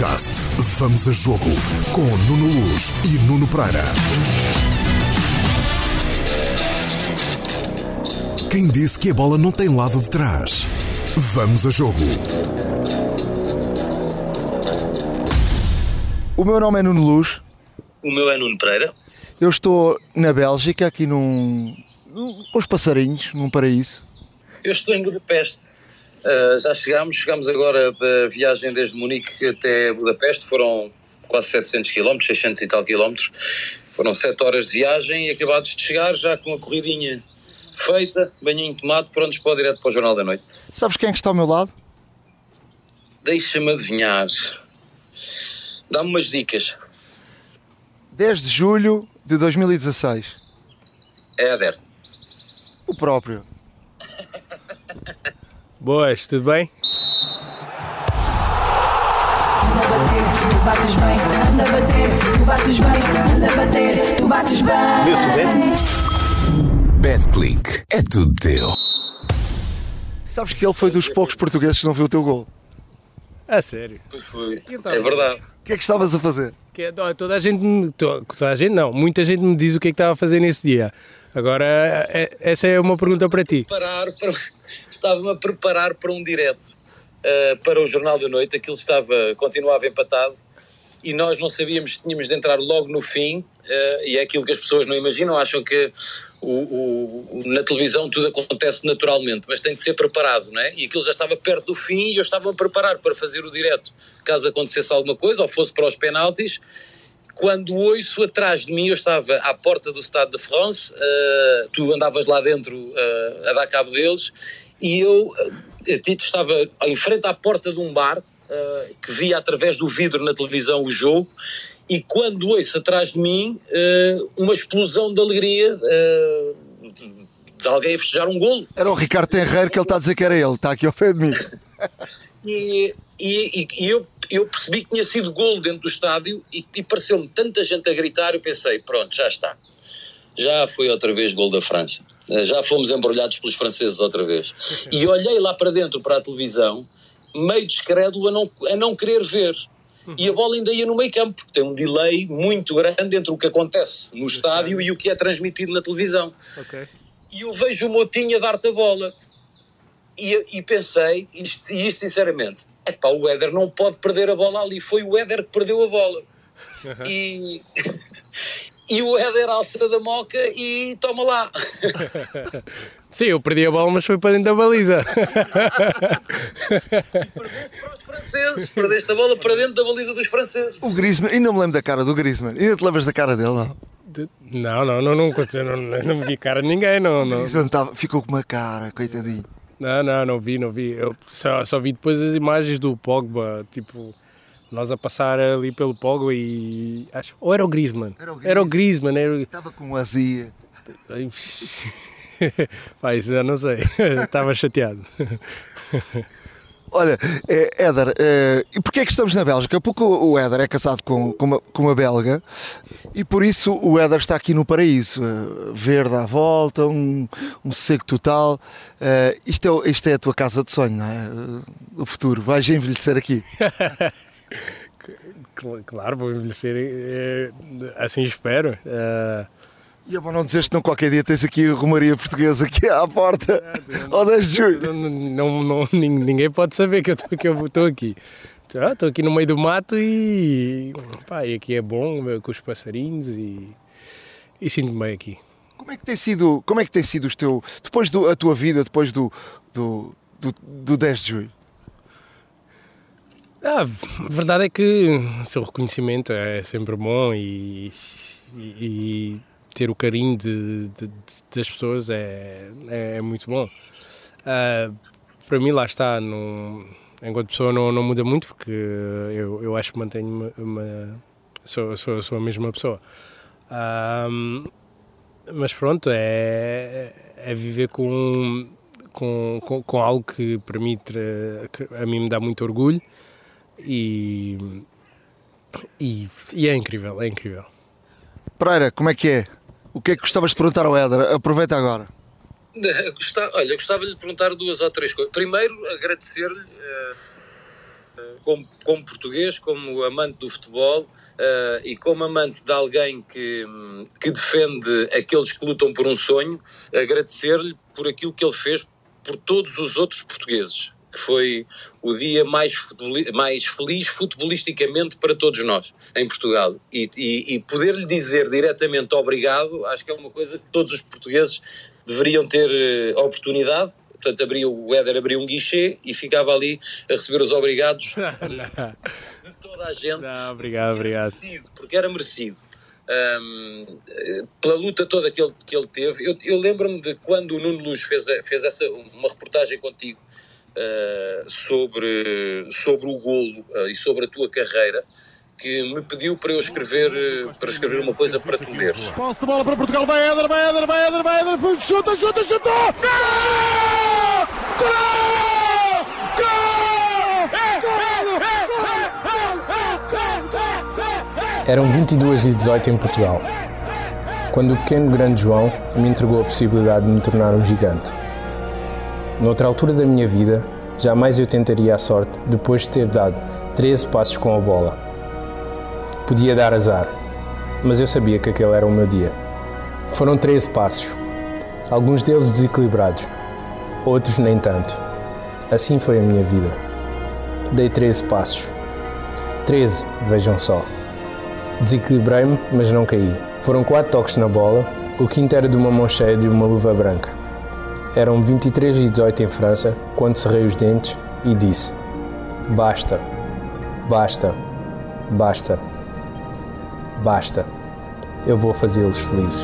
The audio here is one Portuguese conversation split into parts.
Podcast Vamos a Jogo com Nuno Luz e Nuno Pereira. Quem disse que a bola não tem lado de trás? Vamos a Jogo. O meu nome é Nuno Luz. O meu é Nuno Pereira. Eu estou na Bélgica, aqui num. num- com os passarinhos, num paraíso. Eu estou em Budapeste. Uh, já chegámos, chegámos agora da viagem desde Munique até Budapeste, foram quase 700 km, 600 e tal quilómetros. Foram 7 horas de viagem e acabados de chegar, já com a corridinha feita, banhinho de tomate, prontos para o direto para o Jornal da Noite. Sabes quem é que está ao meu lado? Deixa-me adivinhar. Dá-me umas dicas. 10 de julho de 2016. É Éder. O próprio. Boas, tudo bem? Anda a bater, tu bates bem, anda a bater, tu bates bem, anda a bater, tu bates bem. BetClick é tudo teu. Sabes que ele foi dos poucos portugueses que não viu o teu gol. A sério. Pois foi. Então. É verdade. O que é que estavas a fazer? Que é- toda a gente, toda a gente não, muita gente me diz o que é que estava a fazer nesse dia. Agora, é- essa é uma pergunta para ti. para, estava-me a preparar para um direto uh, para o Jornal da Noite, aquilo estava, continuava empatado e nós não sabíamos se tínhamos de entrar logo no fim uh, e é aquilo que as pessoas não imaginam, acham que o- o- na televisão tudo acontece naturalmente, mas tem de ser preparado, não é? E aquilo já estava perto do fim e eu estava a preparar para fazer o direto, caso acontecesse alguma coisa ou fosse para os penaltis quando ouço atrás de mim, eu estava à porta do Stade de France, eh, tu andavas lá dentro eh, a dar cabo deles, e eu eh, Tito estava em frente à porta de um bar, eh, que via através do vidro na televisão o jogo, e quando ouço atrás de mim uma explosão de alegria de alguém a festejar um golo. Era o Ricardo Tenreiro que ele está a dizer que era ele, está aqui ao pé de mim. E, e- e eu, eu percebi que tinha sido golo dentro do estádio e, e pareceu-me tanta gente a gritar. Eu pensei, pronto, já está. Já foi outra vez gol da França. Eh, Já fomos embrulhados pelos franceses outra vez. E olhei lá para dentro, para a televisão, meio descrédulo a não, a não querer ver. E a bola ainda ia no meio campo, porque tem um delay muito grande entre o que acontece no estádio e o que é transmitido na televisão Ok. e eu vejo o Motinho a dar-te a bola. E, e pensei, isto, isto sinceramente, epá, o Éder não pode perder a bola ali, foi o Éder que perdeu a bola. E, e o Éder alça da moca e toma lá. Sim, eu perdi a bola, mas foi para dentro da baliza. Para os franceses, perdeste a bola para dentro da baliza dos franceses. O Griezmann, ainda me lembro da cara do Griezmann. Ainda te lembras da cara dele, não? De- Não, não, não, não, aconteceu, não, não me vi cara de ninguém, não, O não. Griezmann estava- ficou com uma cara, coitadinho. Não, não, não vi, não vi. Eu só, só vi depois as imagens do Pogba, tipo, nós a passar ali pelo Pogba e. Acho, ou era o Griezmann? Era o Era o Griezmann, era Estava com azia. Isso já não sei. Estava chateado. Olha, é, Éder, é, e porquê é que estamos na Bélgica? Porque o Éder é casado com, com, uma, com uma belga e por isso o Éder está aqui no paraíso, é, verde à volta, um, um seco total. É, isto, é, isto é a tua casa de sonho, não é? O futuro, vais envelhecer aqui. Cl- Claro, vou envelhecer, eh, assim espero. Eh, E é bom não dizeres que não qualquer dia tens aqui a Romaria Portuguesa aqui à porta, ao 10 de julho. não, não, não- nin- ninguém pode saber que eu estou aqui. Estou aqui no meio do mato e, pá, e aqui é bom com os passarinhos e, e sinto-me bem aqui. Como é que tem sido, como é que tem sido os teu, depois da tua vida, depois do, do, do, do 10 de julho? Ah, a verdade é que o seu reconhecimento é sempre bom e, e- e ter o carinho de- de- de- das pessoas é, é muito bom. Ah, para mim, lá está, não- enquanto pessoa não, não muda muito porque eu, eu acho que mantenho uma. uma- sou, sou, sou a mesma pessoa. Ah, mas pronto, é, é viver com, com, com, com algo que para mim, que a mim me dá muito orgulho e, e, e é incrível, é incrível. Pereira, como é que é? O que é que gostavas de perguntar ao Éder? Aproveita agora. Olha, gostava de lhe perguntar duas ou três coisas. Primeiro, agradecer-lhe eh, como, como português, como amante do futebol uh, e como amante de alguém que, que defende aqueles que lutam por um sonho, agradecer-lhe por aquilo que ele fez por todos os outros portugueses que foi o dia mais, mais feliz futebolisticamente para todos nós em Portugal. E, e, e poder-lhe dizer diretamente obrigado, acho que é uma coisa que todos os portugueses deveriam ter eh, a oportunidade. Portanto, abriu, o Éder abriu um guichê e ficava ali a receber os obrigados de toda a gente. Não, obrigado, obrigado. Merecido, porque era merecido. Um, pela luta toda que ele, que ele teve. Eu, eu lembro-me de quando o Nuno Luz fez, fez essa, uma reportagem contigo uh, sobre, sobre o golo uh, e sobre a tua carreira que me pediu para eu escrever, uh, para escrever uma coisa para tu leres. Posse de bola para Portugal, vai Éder, vai Éder, vai Éder, vai Éder, chuta, chuta, chuta! Gol! Gol! Eram 22 e 18 em Portugal, quando o pequeno grande João me entregou a possibilidade de me tornar um gigante. Noutra altura da minha vida, jamais eu tentaria a sorte depois de ter dado 13 passos com a bola. Podia dar azar, mas eu sabia que aquele era o meu dia. Foram 13 passos, alguns deles desequilibrados, outros nem tanto. Assim foi a minha vida. Dei 13 passos. 13, vejam só. Desequilibrei-me, mas não caí. Foram 4 toques na bola, o quinto era de uma mão cheia de uma luva branca. Eram 23 e 18 em França quando cerrei os dentes e disse: Basta, basta, basta, basta. Eu vou fazê-los felizes.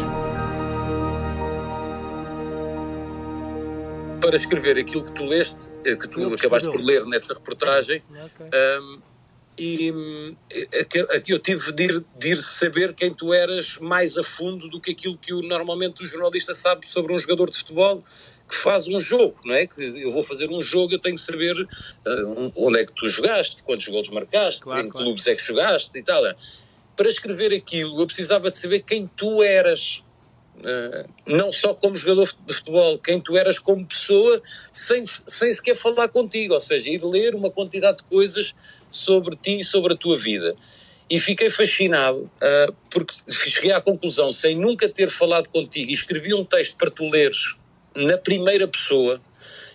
Para escrever aquilo que tu leste, eh, que tu acabaste por ler nessa reportagem, um, e aqui eu tive de ir, de ir, saber quem tu eras mais a fundo do que aquilo que o, normalmente o jornalista sabe sobre um jogador de futebol que faz um jogo, não é? Que eu vou fazer um jogo, eu tenho de saber uh, onde é que tu jogaste, quantos gols marcaste, claro, em claro. clubes é que jogaste e tal. Para escrever aquilo, eu precisava de saber quem tu eras, uh, não só como jogador de futebol, quem tu eras como pessoa, sem, sem sequer falar contigo, ou seja, ir ler uma quantidade de coisas sobre ti e sobre a tua vida. E fiquei fascinado, uh, porque cheguei à conclusão, sem nunca ter falado contigo, e escrevi um texto para tu leres na primeira pessoa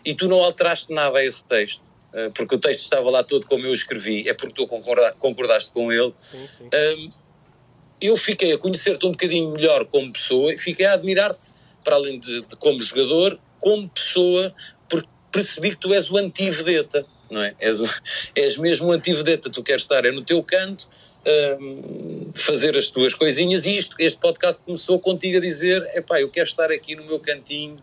e tu não alteraste nada a esse texto, eh, porque o texto estava lá todo como eu escrevi, é porque tu concordaste com ele. Sim, sim. Um, eu fiquei a conhecer-te um bocadinho melhor como pessoa e fiquei a admirar-te, para além de, de, como jogador, como pessoa, porque percebi que tu és o anti-vedeta, não é? És, o, és mesmo o anti-vedeta, tu queres estar é no teu canto, um, fazer as tuas coisinhas e isto, este podcast começou contigo a dizer, epá, eu quero estar aqui no meu cantinho,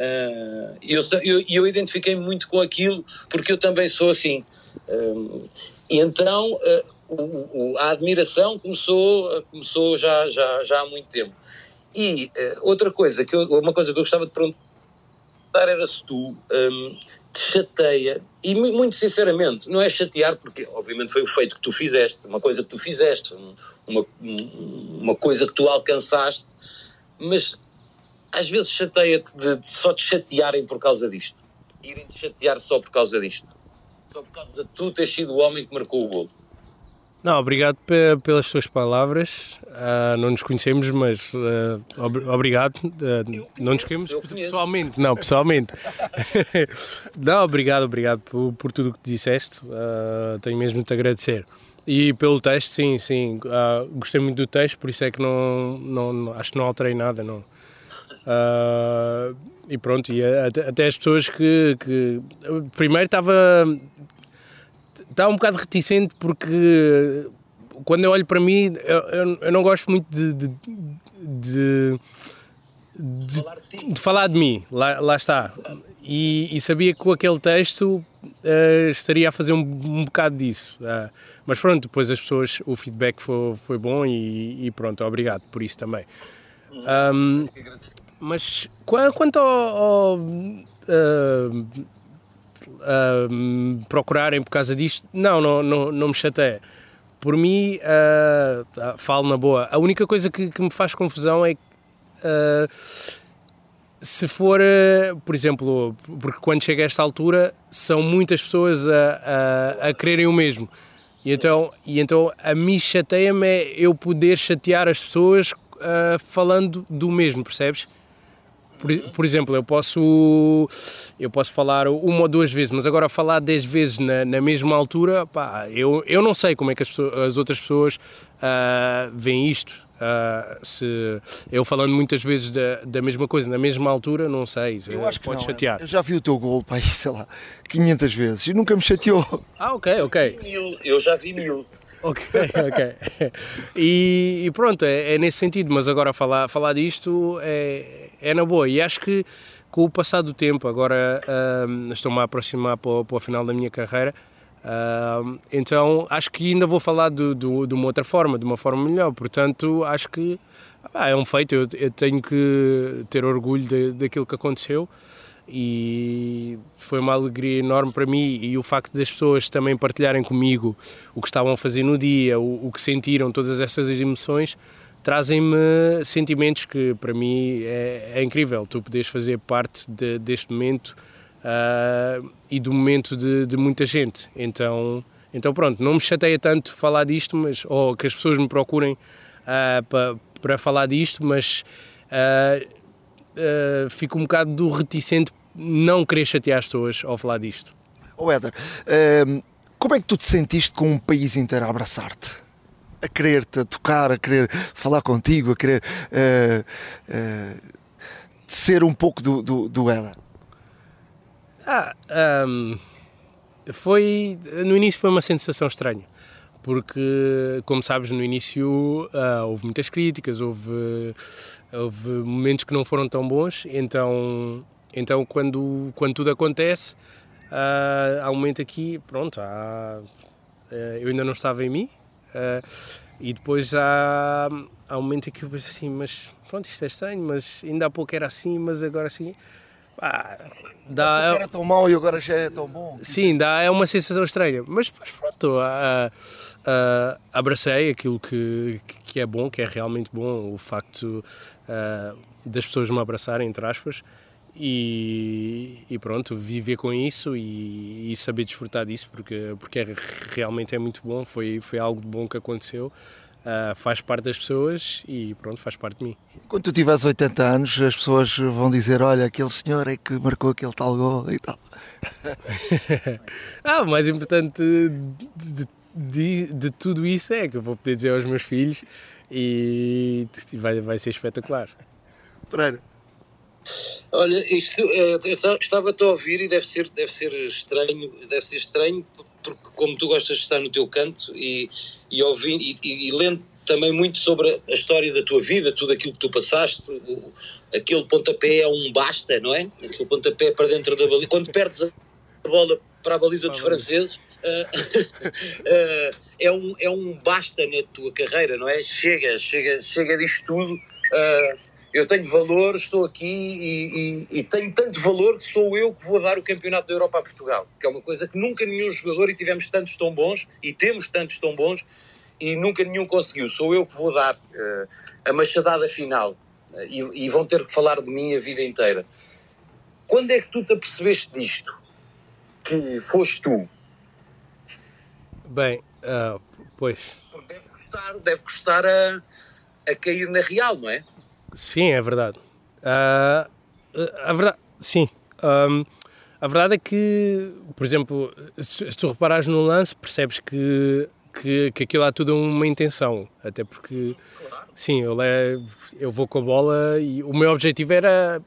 Uh, eu, eu, eu identifiquei muito com aquilo porque eu também sou assim. Uh, e então uh, o, o, a admiração começou, começou já, já, já há muito tempo. E outra coisa, que eu, uma coisa que eu gostava de perguntar era se tu um, te chateia, e muito sinceramente, não é chatear porque obviamente foi o feito que tu fizeste, uma coisa que tu fizeste, uma, uma coisa que tu alcançaste, mas às vezes chateia-te de, de, só te chatearem por causa disto. Irem te chatear só por causa disto. Só por causa de tu teres sido o homem que marcou o golo. Não, obrigado pelas suas palavras. Uh, não nos conhecemos, mas uh, ob obrigado. Uh, não nos conhecemos pessoalmente, não, pessoalmente. não, obrigado, obrigado por, por tudo o que disseste. tenho mesmo de te agradecer. E pelo texto, sim, sim. gostei muito do texto, por isso é que não, não, acho que não alterei nada. Não, Uh, e pronto, e até, as pessoas que, que primeiro estava estava um bocado reticente porque quando eu olho para mim eu, eu não gosto muito de, de, de, de, de falar de mim, lá, lá está. E, e, sabia que com aquele texto uh, estaria a fazer um, um bocado disso. Uh, mas pronto, depois as pessoas, o feedback foi, foi bom e, e pronto, obrigado por isso também. Um, mas quanto ao, ao uh, uh, procurarem por causa disto, não, não, não, não me chateia. Por mim, uh, falo na boa. A única coisa que, que me faz confusão é que se for, por exemplo, porque quando chega a esta altura são muitas pessoas a, a, a quererem o mesmo. E então, e então a mim chateia-me é eu poder chatear as pessoas uh, falando do mesmo, percebes? Por, por, exemplo, eu posso, eu posso falar uma ou duas vezes, mas agora falar dez vezes na, na mesma altura, pá, eu, eu não sei como é que as, pessoas, as outras pessoas uh, veem isto. Uh, se eu falando muitas vezes da, da mesma coisa na mesma altura, não sei, eu acho que pode não, chatear. Eu já vi o teu gol, pá, sei lá, 500 vezes e nunca me chateou. Ah, ok, ok. Mil, eu já vi mil. Ok, ok. E, e pronto, é, é, nesse sentido, mas agora falar, falar disto é, é na boa. E acho que com o passar do tempo, agora um, estou-me a aproximar para, para o final da minha carreira, então acho que ainda vou falar do, do, de uma outra forma, de uma forma melhor. Portanto, acho que ah, é um feito. Eu, eu, tenho que ter orgulho de, daquilo que aconteceu e foi uma alegria enorme para mim. E o facto das pessoas também partilharem comigo o que estavam a fazer no dia, o, o que sentiram, todas essas emoções, trazem-me sentimentos que para mim é, é incrível. Tu podes fazer parte de, deste momento uh, e do momento de, de, muita gente. Então, então pronto, não me chateia tanto falar disto, mas ou que as pessoas me procurem uh, para, falar disto, mas uh, fico um bocado do reticente não querer chatear as pessoas ao falar disto. Oh Éder, como é que tu te sentiste com um país inteiro a abraçar-te? A querer-te, a tocar, a querer falar contigo, a querer ser um pouco do, do, do Éder? Ah, um, foi. No início foi uma sensação estranha, porque, como sabes, no início uh, houve muitas críticas, houve, houve momentos que não foram tão bons, então, então quando, quando tudo acontece, uh, há um momento aqui, pronto, há, uh, eu ainda não estava em mim. e depois há, há um momento aqui eu penso assim, mas pronto, isto é estranho, mas ainda há pouco era assim, mas agora assim. Ah, dá, era tão mau e agora já é tão bom. Sim, dá, é uma sensação estranha. Mas, mas pronto, uh, uh, abracei aquilo que, que é bom, que é realmente bom, o facto uh, das pessoas me abraçarem, entre aspas, e, e pronto, viver com isso e, e, saber desfrutar disso, porque, porque é, realmente é muito bom, foi, foi algo de bom que aconteceu uh, faz parte das pessoas e pronto, faz parte de mim. Quando tu tiveres 80 anos, as pessoas vão dizer: Olha, aquele senhor é que marcou aquele tal gol e tal. ah, o mais importante de, de, de, tudo isso é que eu vou poder dizer aos meus filhos e vai, vai ser espetacular. Pereira. Olha, isto, é, estava-te a ouvir e deve ser, deve ser estranho, deve ser estranho porque como tu gostas de estar no teu canto e, e ouvindo e, e, e lendo também muito sobre a história da tua vida, tudo aquilo que tu passaste, o, aquele pontapé é um basta, não é? Aquele pontapé para dentro da baliza. Quando perdes a bola para a baliza dos franceses, uh, uh, é, um, é um basta na tua carreira, não é? Chega, chega, chega disto tudo. Uh, eu tenho valor, estou aqui e, e, e, tenho tanto valor que sou eu que vou dar o Campeonato da Europa a Portugal, que é uma coisa que nunca nenhum jogador, e tivemos tantos tão bons, e temos tantos tão bons, e nunca nenhum conseguiu. Sou eu que vou dar uh, a machadada final, uh, e, e, vão ter que falar de mim a vida inteira. Quando é que tu te apercebeste disto? Que foste tu? Bem, uh, pois. Porque deve custar, deve custar a, a cair na real, não é? Sim, é verdade. Uh, a verdade, sim. Um, a verdade é que, por exemplo, se, tu reparares no lance, percebes que, que, que aquilo há tudo uma intenção. Até porque, sim, eu, levo, eu vou com a bola e o meu objetivo era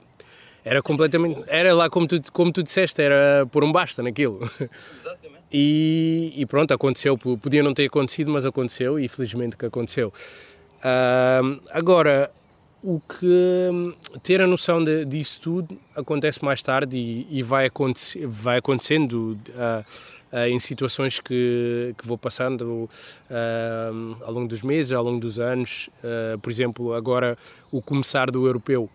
era completamente. Era lá como tu, como tu disseste, era pôr um basta naquilo. Exatamente. E, e, pronto, aconteceu. Podia não ter acontecido, mas aconteceu e felizmente que aconteceu. Uh, agora, o que hum, ter a noção de, disso tudo acontece mais tarde e, e vai, acontecer, vai acontecendo uh, uh, em situações que, que vou passando uh, ao longo dos meses, ao longo dos anos. por exemplo, agora o começar do europeu.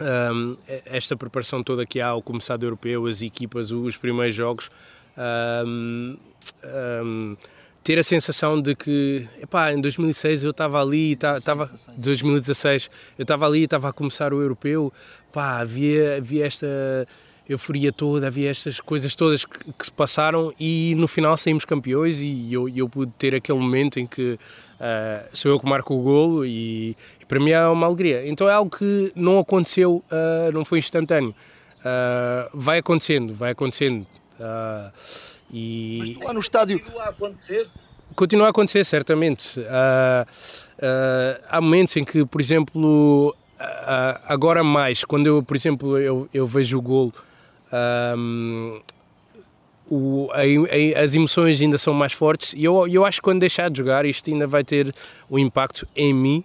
Um, esta preparação toda que há ao começar do europeu, as equipas, os primeiros jogos, um, um, ter a sensação de que, epá, em 2006 eu estava ali, estava 2016 eu estava ali, estava a começar o europeu, pá, havia, havia esta euforia toda, havia estas coisas todas que, que se passaram e no final saímos campeões e eu, eu pude ter aquele momento em que uh, sou eu que marco o golo e, e, para mim é uma alegria. Então é algo que não aconteceu, uh, não foi instantâneo. Uh, vai acontecendo, vai acontecendo. E... Mas tu lá no estádio... Continua a acontecer? Continua a acontecer, certamente. há momentos em que, por exemplo, agora mais, quando eu, por exemplo, eu, eu vejo o golo um, o, a, a, as emoções ainda são mais fortes e eu, eu acho que quando deixar de jogar isto ainda vai ter um impacto em mim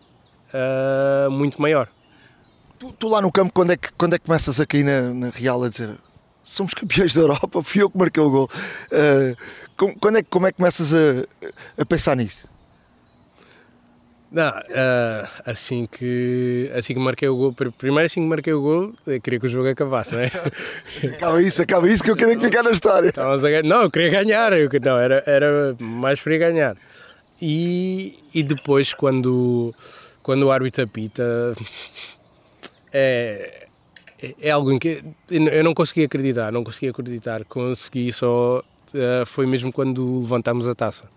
uh, muito maior. Tu, tu, lá no campo, quando é que, quando é que começas a cair na, na Real a dizer somos campeões da Europa, fui eu que marquei o gol. Uh, quando é, como é que começas a, a pensar nisso? Não, uh, assim que assim que marquei o gol, primeiro assim que marquei o gol, eu queria que o jogo acabasse, não é? acaba isso, acaba isso que eu queria ficar na história. A, não, eu queria ganhar, eu, não, era, era mais para ganhar. E, e depois quando, quando o árbitro apita é, é algo em que eu não consegui acreditar, não consegui acreditar, consegui só uh, foi mesmo quando levantámos a taça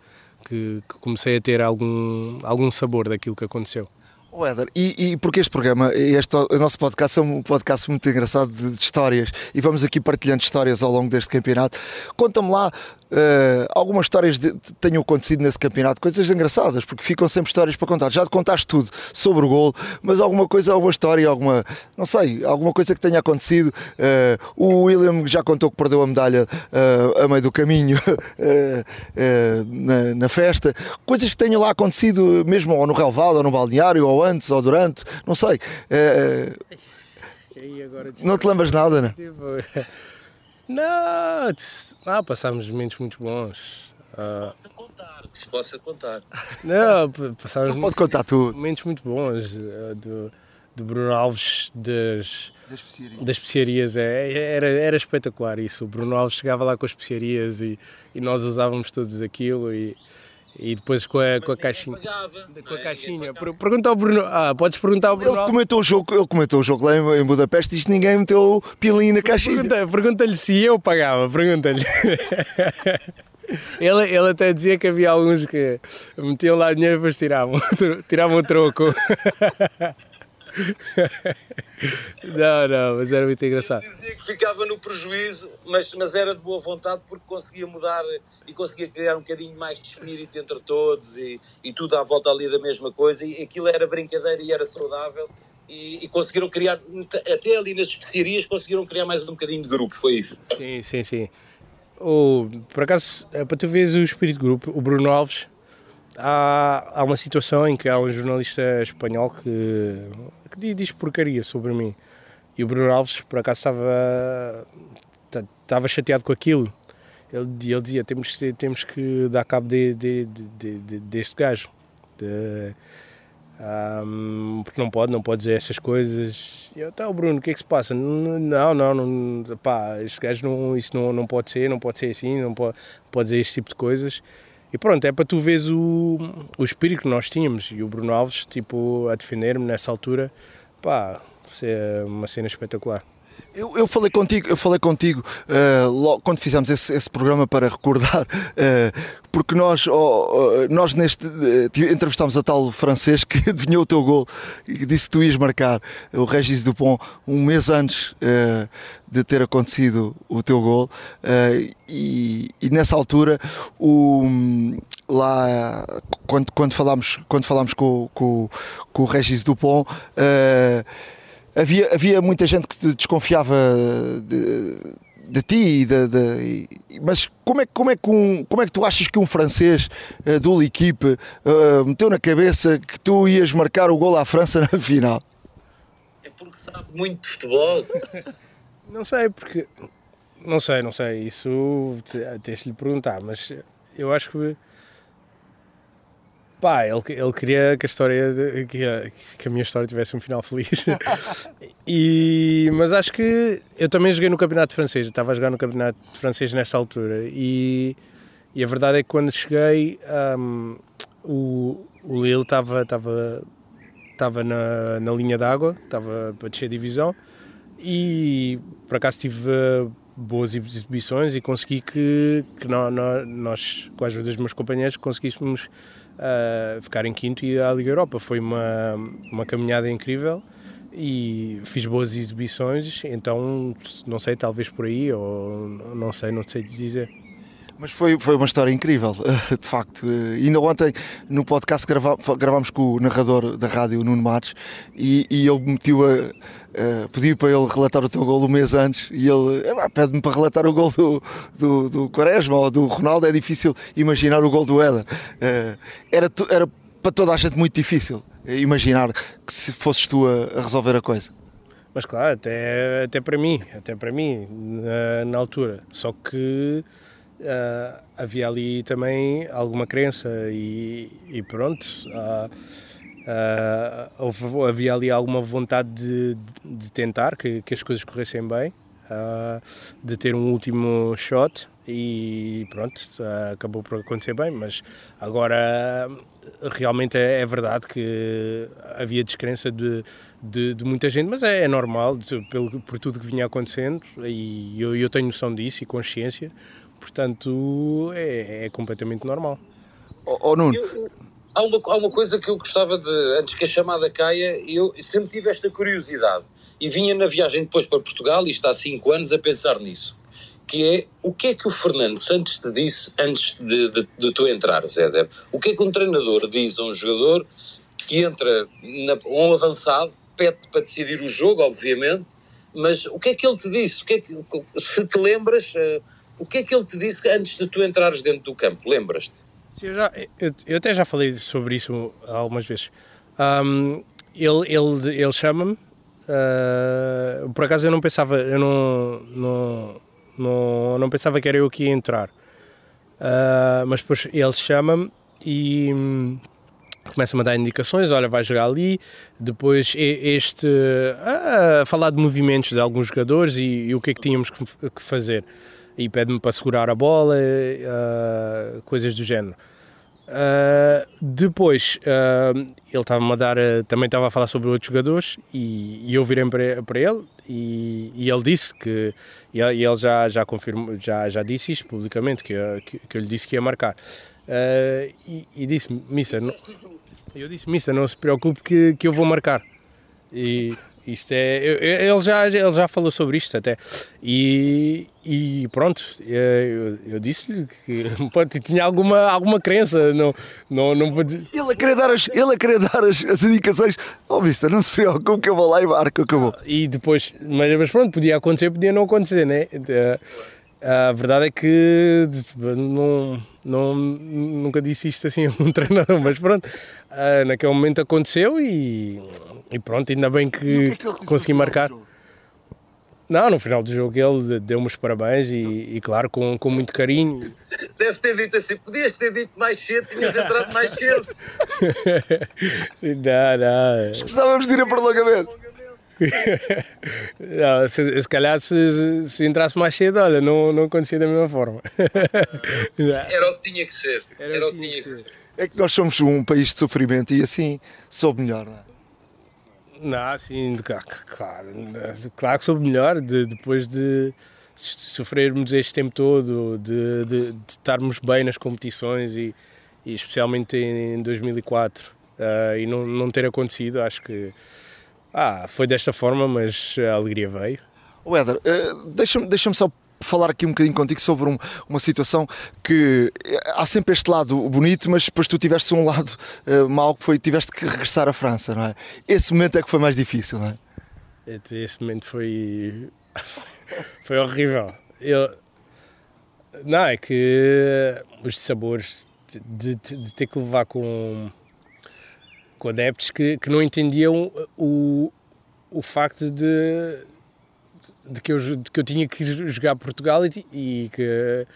que, que comecei a ter algum, algum sabor daquilo que aconteceu. Oh, Éder, e, e porque este programa, este, o nosso podcast é um podcast muito engraçado de, de histórias e vamos aqui partilhando histórias ao longo deste campeonato. Conta-me lá Uh, algumas histórias de, de, tenham acontecido nesse campeonato, coisas engraçadas, porque ficam sempre histórias para contar. Já te contaste tudo sobre o gol, mas alguma coisa, alguma história, alguma, não sei, alguma coisa que tenha acontecido. Uh, o William já contou que perdeu a medalha uh, a meio do caminho na, na, festa. Coisas que tenham lá acontecido, mesmo ou no relevado, ou no balneário, ou antes, ou durante, não sei. não te lembras nada, né? Não, ah, passámos momentos muito bons. Uh, contar, se possa contar. Não, passámos pode contar tudo. momentos muito bons uh, do, do Bruno Alves das, das especiarias. Das especiarias é, era, era espetacular isso. O Bruno Alves chegava lá com as especiarias e, e nós usávamos todos aquilo e, e depois com a, com a caixinha. Pagava, com a é? caixinha. Pergunta ao Bruno. Ah, podes perguntar ao Bruno. Ele comentou o jogo, ele comentou o jogo lá em, Budapeste e isto ninguém meteu pilinho na caixinha. Pergunta-lhe pergunta se eu pagava, pergunta-lhe. Ele, ele até dizia que havia alguns que metiam lá dinheiro e depois tiravam, tiravam o troco. não, não, mas era muito engraçado. Eu dizia que ficava no prejuízo, mas, mas era de boa vontade porque conseguia mudar e conseguia criar um bocadinho mais de espírito entre todos e, e tudo à volta ali da mesma coisa. E aquilo era brincadeira e era saudável. E, e, conseguiram criar, até ali nas especiarias, conseguiram criar mais um bocadinho de grupo, foi isso? Sim, sim, sim. O, por acaso, é para tu veres o espírito de grupo, o Bruno Alves, há, há uma situação em que há um jornalista espanhol que que diz porcaria sobre mim. E o Bruno Alves, por acaso, estava, estava chateado com aquilo. Ele, ele dizia: temos, temos que dar cabo de, de, de, de deste gajo. Um, porque não pode, não pode dizer essas coisas. E eu, tá, Bruno, o que é que se passa? Não, não, não pá, este gajo não, isso não, não pode ser, não pode ser assim, não pode, pode dizer este tipo de coisas. E pronto, é para tu veres o, o espírito que nós tínhamos e o Bruno Alves, tipo, a defender-me nessa altura, pá, é uma cena espetacular. Eu, eu, falei contigo, eu falei contigo uh, logo, quando fizemos esse, esse, programa para recordar, uh, porque nós, oh, nós neste uh, entrevistámos a tal francês que adivinhou o teu gol e disse que tu ias marcar. O Regis Dupont um mês antes de ter acontecido o teu gol e, e, nessa altura o, lá quando, quando falámos, quando falámos com, com, com o Regis Dupont havia, havia muita gente que desconfiava de, de ti, de, de, mas como é, como, é que um, como é que tu achas que um francês uh, do L'Equipe uh, meteu na cabeça que tu ias marcar o gol à França na final? É porque sabe muito de futebol. não sei, porque. Não sei, não sei. Isso tens de lhe perguntar, mas eu acho que Pá, ele, ele queria que a história, que, a, que a minha história tivesse um final feliz. e, mas acho que eu também joguei no campeonato francês, eu estava a jogar no campeonato francês nessa altura e, E a verdade é que quando cheguei, um, o, o Lille estava estava estava na, na linha d'água, estava para descer a divisão e por acaso tive boas exibições e consegui que, que nós, nós, com a ajuda dos meus companheiros, conseguíssemos uh, ficar em quinto e à Liga Europa. Foi uma, uma caminhada incrível e fiz boas exibições, então não sei, talvez por aí, ou não sei, não sei dizer. Mas foi, foi uma história incrível, de facto. Ainda ontem no podcast gravámos com o narrador da rádio, Nuno Matos, e, e ele meteu a, a, pediu para ele relatar o teu gol um mês antes e ele pede-me para relatar o gol do, do, do Quaresma ou do Ronaldo. É difícil imaginar o gol do Éder. Eh, era, era para toda a gente muito difícil imaginar que se fosses tu a, a resolver a coisa. Mas claro, até, até para mim, até para mim, na, na altura. Só que uh, havia ali também alguma crença e, e pronto. Uh, uh, houve, havia ali alguma vontade de, de tentar que, que, as coisas corressem bem, de ter um último shot e pronto, acabou por acontecer bem, mas agora realmente é, é verdade que havia descrença de, de, de muita gente, mas é, é normal de, pelo, por tudo que vinha acontecendo e eu, eu tenho noção disso e consciência, Portanto, é, é completamente normal. Oh, oh Nuno. Eu, há, uma, há uma coisa que eu gostava de, antes que a chamada caia, eu sempre tive esta curiosidade e vinha na viagem depois para Portugal, e está há 5 anos, a pensar nisso. Que é o que é que o Fernando Santos te disse antes de, de, de tu entrares, Éder? O que é que um treinador diz a um jogador que entra na, um avançado, pede para decidir o jogo, obviamente, mas o que é que ele te disse? O que é que, se te lembras, eh, o que é que ele te disse antes de tu entrares dentro do campo? Lembras-te? Eu, já, eu, eu, até já falei sobre isso algumas vezes. Um, ele ele, ele chama-me. Uh, por acaso eu não pensava, eu não, não, não, não pensava que era eu que ia entrar. Uh, mas depois ele chama-me e hum, começa-me a dar indicações, olha, vai jogar ali, depois este a falar de movimentos de alguns jogadores e, e o que é que tínhamos que, que fazer e pede-me para segurar a bola, uh, coisas do género. Uh, depois uh, ele estava a dar, também estava a falar sobre outros jogadores e, e eu virei para, para ele e, e, ele disse que e ele já já confirmou já já disse isto publicamente que, que, que eu lhe disse que ia marcar. E, e disse Missa eu disse Missa não se preocupe que, que eu vou marcar. E isto é. Ele já, ele já falou sobre isto até. E, e pronto, eu, eu disse-lhe que pode, tinha alguma, alguma crença. Não, não, não pode... Ele a querer dar as, ele a querer dar as, as indicações. Oh, vista, não se preocupe que eu vou lá e marco, acabou. E depois, mas, mas pronto, podia acontecer, podia não acontecer, né? A verdade é que não, não, nunca disse isto assim a um treinador, mas pronto, naquele momento aconteceu e e pronto, ainda bem que, que, é que consegui marcar. Não, no final do jogo ele deu-me os parabéns e, e, claro, com, com muito carinho. Deve ter dito assim, podias ter dito mais cedo, tinhas entrado mais cedo. não, não. Estávamos de ir a prolongamento. não, se, se calhar se, se, entrasse mais cedo, olha, não, não acontecia da mesma forma. Era o que tinha que ser. Era, Era o que tinha que ser. É que nós somos um país de sofrimento e assim soube melhor, não é? Não, sim, claro, claro que soube melhor de, depois de sofrermos este tempo todo, de, de, de estarmos bem nas competições e, e especialmente em 2004 uh, ah, e não, não ter acontecido, acho que ah, foi desta forma, mas a alegria veio. O Éder, uh, deixa-me deixa só falar aqui um bocadinho contigo sobre um, uma situação que eh, há sempre este lado bonito, mas depois tu tiveste um lado uh, mau que foi tiveste que regressar à França, não é? Esse momento é que foi mais difícil, não é? Esse momento foi foi horrível. Eu não é que os sabores de, de, de, ter que levar com com adeptos que, que não entendiam o, o facto de de que eu, de que eu tinha que jogar Portugal e, e que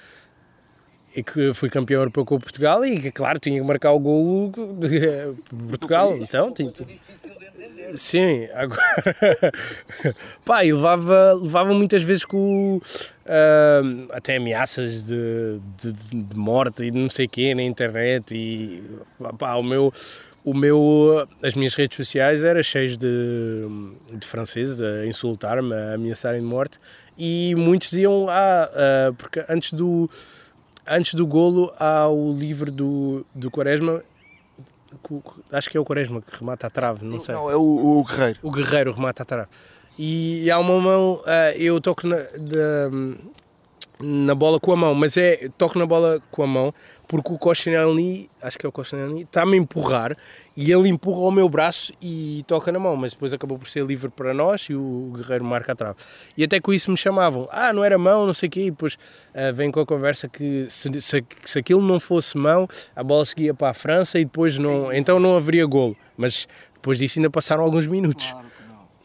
e que fui campeão europeu com Portugal e que, claro, tinha que marcar o golo de Portugal. Então, tinha, Sim, agora. Pá, e levava, levava muitas vezes com. ah, até ameaças de, de, de morte e de não sei o quê na internet e pá, o meu o meu, as minhas redes sociais eram cheias de, de franceses a insultar-me, a ameaçarem de morte e muitos diziam, ah, ah, porque antes do, antes do golo há o livro do, do Quaresma, acho que é o Quaresma que remata a trave, não sei. Não, é o, o Guerreiro. O guerreiro remata a trave. E, e há uma mão, ah, eu toco na, da- na bola com a mão, mas é toco na bola com a mão porque o Koscielny, acho que é o Koscielny, está-me a empurrar e ele empurra o meu braço e toca na mão, mas depois acabou por ser livre para nós e o guerreiro marca a trave. E até com isso me chamavam, ah, não era mão, não sei o quê, e depois ah, vem com a conversa que se, se, se aquilo não fosse mão, a bola seguia para a França e depois não, então não haveria golo. Mas depois disso ainda passaram alguns minutos. E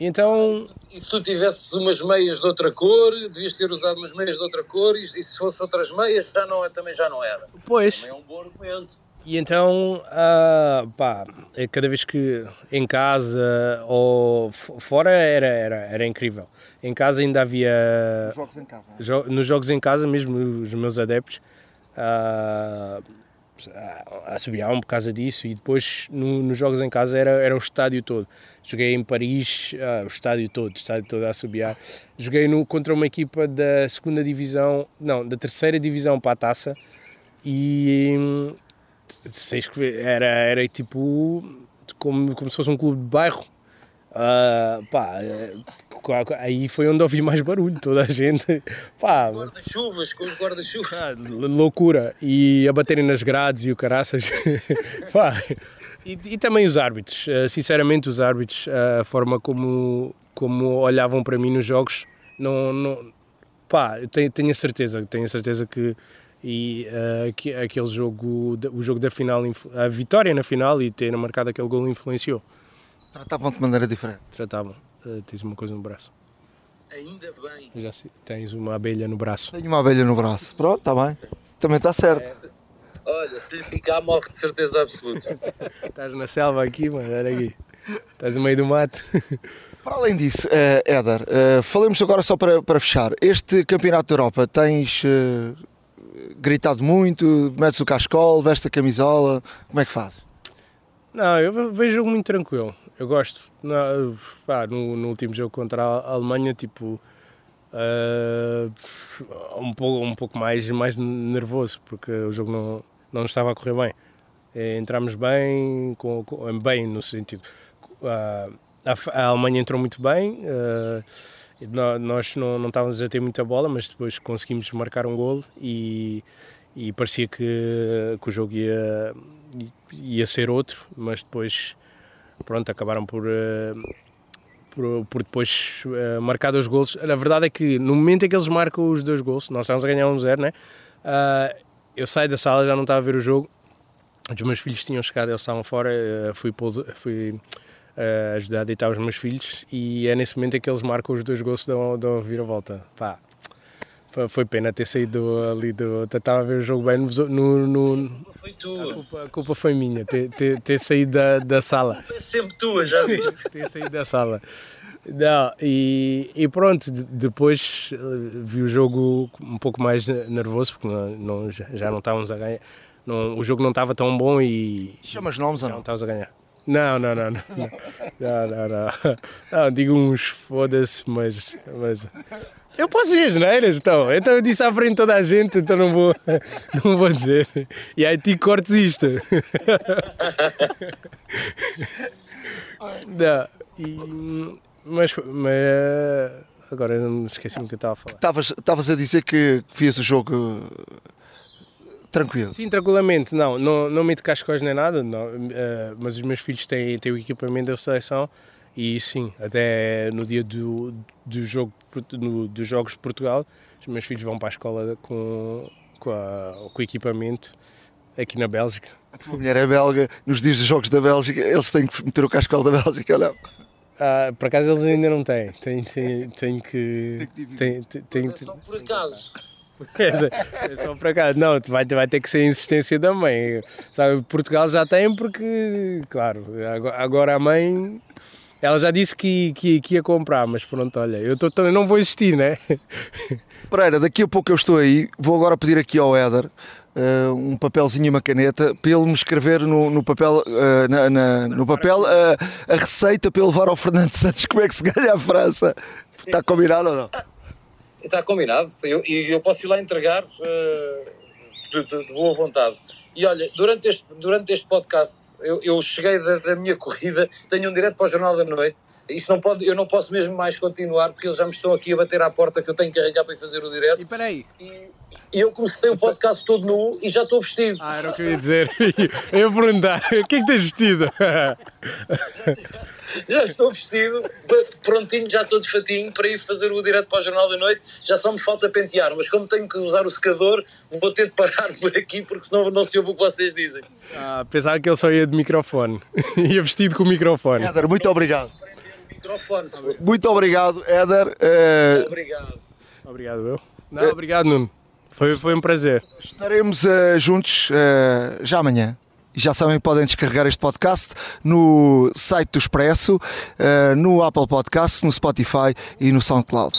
então E se tu tivesses umas meias de outra cor, devias ter usado umas meias de outra cor, e, e se fosse outras meias, já não, é- também já não era. Pois. Também é um bom argumento. E então, ah, pá, é cada vez que em casa ou fora era, era, era incrível. Em casa ainda havia, Jogos em casa. jo- nos jogos em casa, mesmo os meus adeptos, ah, a assobiavam por causa disso e depois no- nos jogos em casa era, era o estádio todo. Joguei em Paris, ah, o estádio todo, o estádio todo a assobiar. Joguei no, contra uma equipa da segunda divisão, não, da terceira divisão para a taça e hum, tens que era, era tipo como, como se fosse um clube de bairro. Ah, pá, eh, aí foi onde ouvi mais barulho, toda a gente, pá, Guarda-chuvas, com os guarda-chuvas. ah, loucura. E a baterem nas grades e o caraças. Pá. E, e também os árbitros. Uh, Sinceramente, os árbitros, uh, a forma como, como olhavam para mim nos jogos, não. não pá, eu tenho, tenho a certeza, tenho a certeza que. E uh, que aquele jogo, o jogo da final, a vitória na final e ter marcado aquele gol influenciou. Tratavam-te de maneira diferente. Tratavam. Uh, tens uma coisa no braço. Ainda bem. Já sei, tens uma abelha no braço. Tenho uma abelha no braço. Pronto, está bem. Também está certo. Olha, se lhe picar, morre de certeza absoluta. Estás na selva aqui, mano, olha aqui. Estás no meio do mato. Para além disso, eh, Éder, eh, falemos agora só para, para fechar. Este Campeonato da Europa tens eh, gritado muito, metes o cascol, veste a camisola, como é que fazes? Não, eu vejo muito tranquilo. Eu gosto. Não, pá, no, no último jogo contra a Alemanha, tipo, ah, um, pouco, um pouco mais, mais nervoso, porque o jogo não, não estava a correr bem. Entramos bem, com, com- bem no sentido. ah, a, a Alemanha entrou muito bem, nó- nós não, não estávamos a ter muita bola, mas depois conseguimos marcar um golo e, e parecia que, que o jogo ia, ia ser outro, mas depois pronto, acabaram por, eh, por, por depois eh, marcar dois gols. A verdade é que no momento em que eles marcam os dois gols, nós estávamos a ganhar um zero, né? Ah, eu saio da sala, já não estava a ver o jogo, os meus filhos tinham chegado, eles estavam fora, eh, fui, fui ajudar a deitar os meus filhos e é nesse momento em que eles marcam os dois gols dão, dão a vira-volta. Pá, foi, pena ter saído ali do. Estava a ver o jogo bem no. no, no- Foi a, tua. culpa, a culpa foi minha, ter, ter, ter saído da, da sala. É sempre tua, já viste? ter saído da sala. Não, e, e pronto, de- depois eh, vi o jogo um pouco mais nervoso, porque não, não- já, não estávamos a ganhar. Não, o jogo não estava tão bom e Chamas nomes ou não não? estávamos a ganhar. Não, não, não, não. Não, não, não. Não, digo uns foda-se, mas, mas. Eu posso dizer as neiras, então. Então eu disse à frente toda a gente, então não vou, não vou dizer. E aí ti cortes isto. Não, e, mas, mas agora eu não esqueci-me do que eu estava a falar. Estavas- a dizer que que vias o jogo eh, tranquilo. Sim, tranquilamente, não, não, não meto cascóis nem nada, não, eh, mas os meus filhos têm, têm o equipamento da seleção e sim, até no dia do, do jogo, no, dos Jogos de Portugal, os meus filhos vão para a escola com, com, a- com o equipamento aqui na Bélgica. A tua mulher é belga, nos dias dos Jogos da Bélgica, eles têm que meter o cascol da Bélgica, olha. Ah, por acaso eles ainda não têm, tenho, tenho, tenho que. Tenho, tenho, tenho, Só por acaso. É só para cá. Não, vai, vai ter que ser a insistência da mãe. Sabe, Portugal já tem porque, claro, agora a mãe Ela já disse que, que, que ia comprar, mas pronto, olha, eu tô, tô- eu não vou existir, né? Pereira, daqui a pouco eu estou aí. Vou agora pedir aqui ao Éder eh, um papelzinho e uma caneta para ele me escrever no, no papel, eh, na- na- no papel eh, a receita para eu levar ao Fernando Santos como é que se ganha a França. Está combinado ou não? Está combinado. Eu- E eu, posso ir lá entregar de, de- de boa vontade. E olha, durante este, durante este podcast, eu, eu cheguei da, da minha corrida, tenho um direto para o Jornal da Noite. Isto não pode, eu não posso mesmo mais continuar porque eles já me estão aqui a bater à porta que eu tenho que arrancar para ir fazer o direto. espera aí. E eu comecei o podcast todo nu e já estou vestido. Ah, era o que eu ia dizer. Eu ia perguntar, o que é que tens vestido? Já estou vestido, prontinho, já estou de fatinho para ir fazer o direto para o Jornal da Noite. Já só me falta pentear, mas como tenho que usar o secador, vou ter de parar por aqui porque senão não se ouve o que vocês dizem. Ah, pensava que ele só ia de microfone. Ia vestido com o microfone. Éder, muito obrigado. Muito obrigado, Éder. Eh, Obrigado. Obrigado, eu. Não, obrigado, Nuno. Foi, foi um prazer. estaremos eh, juntos eh, já amanhã. Já sabem que podem descarregar este podcast no site do Expresso, eh, no Apple Podcast, no Spotify e no SoundCloud.